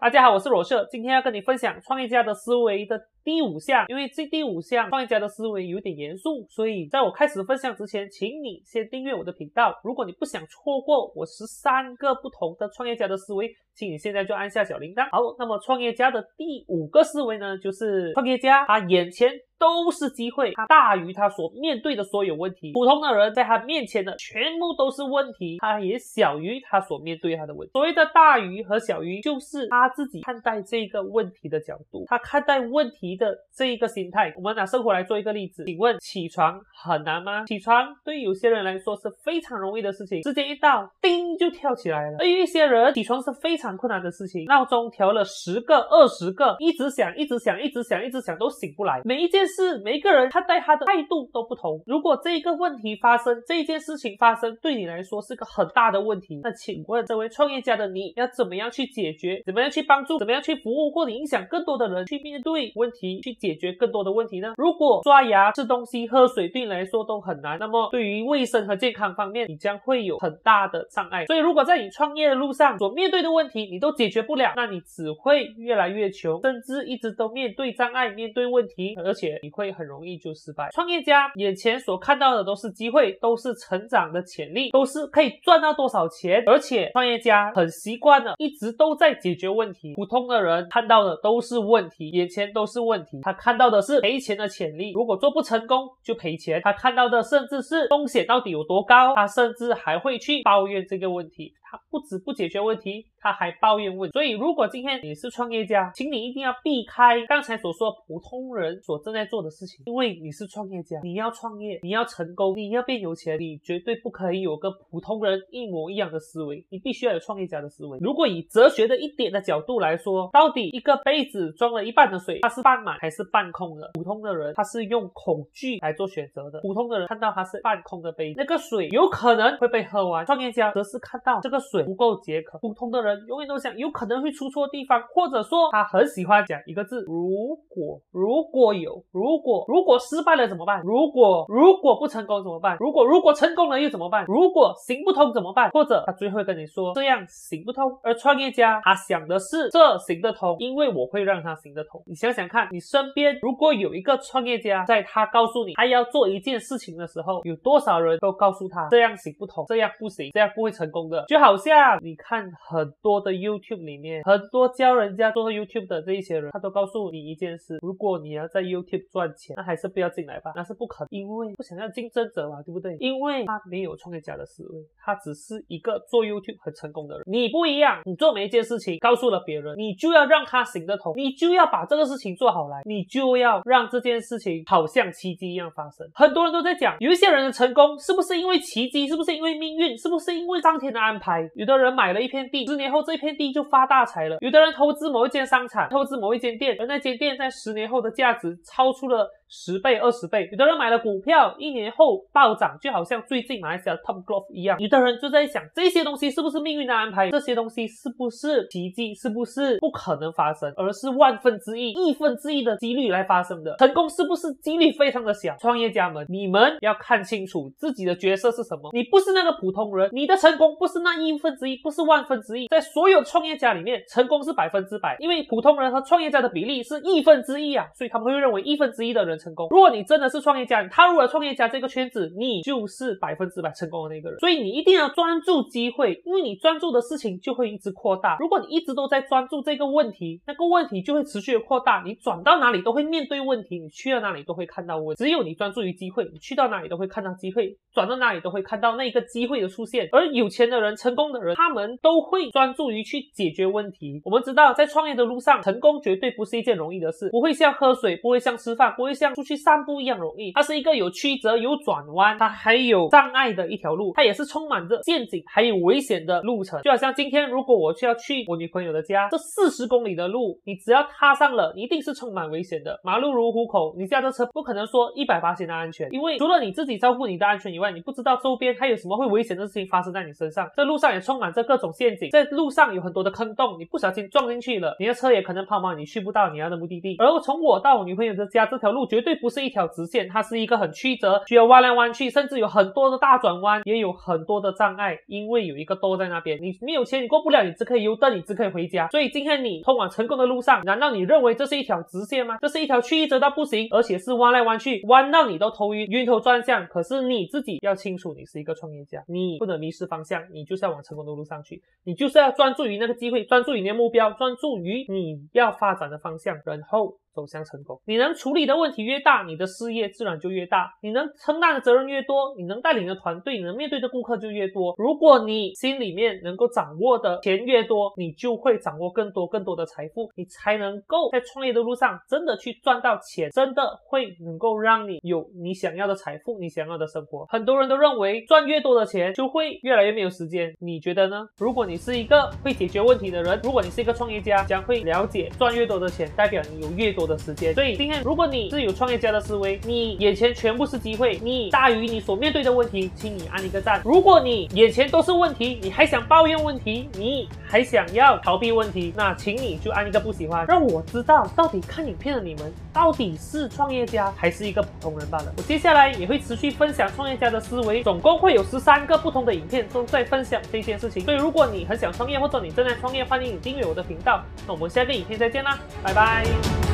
大家好，我是罗社，今天要跟你分享创业家的思维的第五项。因为这第五项创业家的思维有点严肃，所以在我开始分享之前，请你先订阅我的频道。如果你不想错过我十三个不同的创业家的思维，请你现在就按下小铃铛。好，那么创业家的第五个思维呢，就是创业家他眼前。都是机会，它大于他所面对的所有问题。普通的人在他面前的全部都是问题，他也小于他所面对他的问题。所谓的大于和小于，就是他自己看待这个问题的角度，他看待问题的这一个心态。我们拿生活来做一个例子，请问起床很难吗？起床对有些人来说是非常容易的事情，时间一到，叮就跳起来了。而有一些人，起床是非常困难的事情，闹钟调了十个、二十个，一直响，一直响，一直响，一直响都醒不来。每一件。事每一个人看待他的态度都不同。如果这一个问题发生，这一件事情发生，对你来说是个很大的问题，那请问这位创业家的你要怎么样去解决？怎么样去帮助？怎么样去服务或者影响更多的人去面对问题，去解决更多的问题呢？如果刷牙、吃东西、喝水对你来说都很难，那么对于卫生和健康方面，你将会有很大的障碍。所以，如果在你创业的路上所面对的问题你都解决不了，那你只会越来越穷，甚至一直都面对障碍、面对问题，而且。你会很容易就失败。创业家眼前所看到的都是机会，都是成长的潜力，都是可以赚到多少钱。而且创业家很习惯了，一直都在解决问题。普通的人看到的都是问题，眼前都是问题。他看到的是赔钱的潜力，如果做不成功就赔钱。他看到的甚至是风险到底有多高，他甚至还会去抱怨这个问题。他不止不解决问题，他还抱怨问。所以，如果今天你是创业家，请你一定要避开刚才所说普通人所正在做的事情，因为你是创业家，你要创业，你要成功，你要变有钱，你绝对不可以有个普通人一模一样的思维，你必须要有创业家的思维。如果以哲学的一点的角度来说，到底一个杯子装了一半的水，它是半满还是半空的？普通的人他是用恐惧来做选择的。普通的人看到它是半空的杯，那个水有可能会被喝完。创业家则是看到这个。水不够解渴，普通的人永远都想有可能会出错地方，或者说他很喜欢讲一个字：如果，如果有，如果，如果失败了怎么办？如果，如果不成功怎么办？如果，如果成功了又怎么办？如果行不通怎么办？或者他最后跟你说这样行不通，而创业家他想的是这行得通，因为我会让他行得通。你想想看，你身边如果有一个创业家，在他告诉你他要做一件事情的时候，有多少人都告诉他这样行不通，这样不行，这样不会成功的，就好。好像你看很多的 YouTube 里面，很多教人家做 YouTube 的这一些人，他都告诉你一件事：如果你要在 YouTube 赚钱，那还是不要进来吧，那是不可能，因为不想要竞争者嘛，对不对？因为他没有创业家的思维，他只是一个做 YouTube 很成功的人。你不一样，你做每一件事情，告诉了别人，你就要让他行得通，你就要把这个事情做好来，你就要让这件事情好像奇迹一样发生。很多人都在讲，有一些人的成功是不是因为奇迹？是不是因为命运？是不是因为上天的安排？有的人买了一片地，十年后这片地就发大财了。有的人投资某一间商场，投资某一间店，而那间店在十年后的价值超出了。十倍、二十倍，有的人买了股票，一年后暴涨，就好像最近马来西亚的 Top Golf 一样。有的人就在想，这些东西是不是命运的安排？这些东西是不是奇迹？是不是不可能发生，而是万分之一、亿分之一的几率来发生的？成功是不是几率非常的小？创业家们，你们要看清楚自己的角色是什么。你不是那个普通人，你的成功不是那亿分之一，不是万分之一。在所有创业家里面，成功是百分之百，因为普通人和创业家的比例是亿分之一啊，所以他们会认为亿分之一的人。成功。如果你真的是创业家，你踏入了创业家这个圈子，你就是百分之百成功的那个人。所以你一定要专注机会，因为你专注的事情就会一直扩大。如果你一直都在专注这个问题，那个问题就会持续的扩大。你转到哪里都会面对问题，你去到哪里都会看到问。只有你专注于机会，你去到哪里都会看到机会，转到哪里都会看到那个机会的出现。而有钱的人、成功的人，他们都会专注于去解决问题。我们知道，在创业的路上，成功绝对不是一件容易的事，不会像喝水，不会像吃饭，不会像。出去散步一样容易，它是一个有曲折、有转弯，它还有障碍的一条路，它也是充满着陷阱还有危险的路程。就好像今天，如果我需要去我女朋友的家，这四十公里的路，你只要踏上了，一定是充满危险的。马路如虎口，你驾着车不可能说一百八千的安全，因为除了你自己照顾你的安全以外，你不知道周边还有什么会危险的事情发生在你身上。这路上也充满着各种陷阱，在路上有很多的坑洞，你不小心撞进去了，你的车也可能抛锚，你去不到你要的目的地。而从我到我女朋友的家这条路绝绝对不是一条直线，它是一个很曲折，需要弯来弯去，甚至有很多的大转弯，也有很多的障碍，因为有一个兜在那边，你没有钱，你过不了，你只可以游灯，你只可以回家。所以今天你通往成功的路上，难道你认为这是一条直线吗？这是一条曲折到不行，而且是弯来弯去，弯到你都头晕，晕头转向。可是你自己要清楚，你是一个创业家，你不能迷失方向，你就是要往成功的路上去，你就是要专注于那个机会，专注于你的目标，专注于你要发展的方向，然后。走向成功，你能处理的问题越大，你的事业自然就越大；你能承担的责任越多，你能带领的团队，你能面对的顾客就越多。如果你心里面能够掌握的钱越多，你就会掌握更多更多的财富，你才能够在创业的路上真的去赚到钱，真的会能够让你有你想要的财富，你想要的生活。很多人都认为赚越多的钱就会越来越没有时间，你觉得呢？如果你是一个会解决问题的人，如果你是一个创业家，将会了解赚越多的钱代表你有越多。多的时间，所以今天如果你是有创业家的思维，你眼前全部是机会，你大于你所面对的问题，请你按一个赞。如果你眼前都是问题，你还想抱怨问题，你还想要逃避问题，那请你就按一个不喜欢，让我知道到底看影片的你们到底是创业家还是一个普通人罢了。我接下来也会持续分享创业家的思维，总共会有十三个不同的影片都在分享这件事情。所以如果你很想创业，或者你正在创业，欢迎你订阅我的频道。那我们下个影片再见啦，拜拜。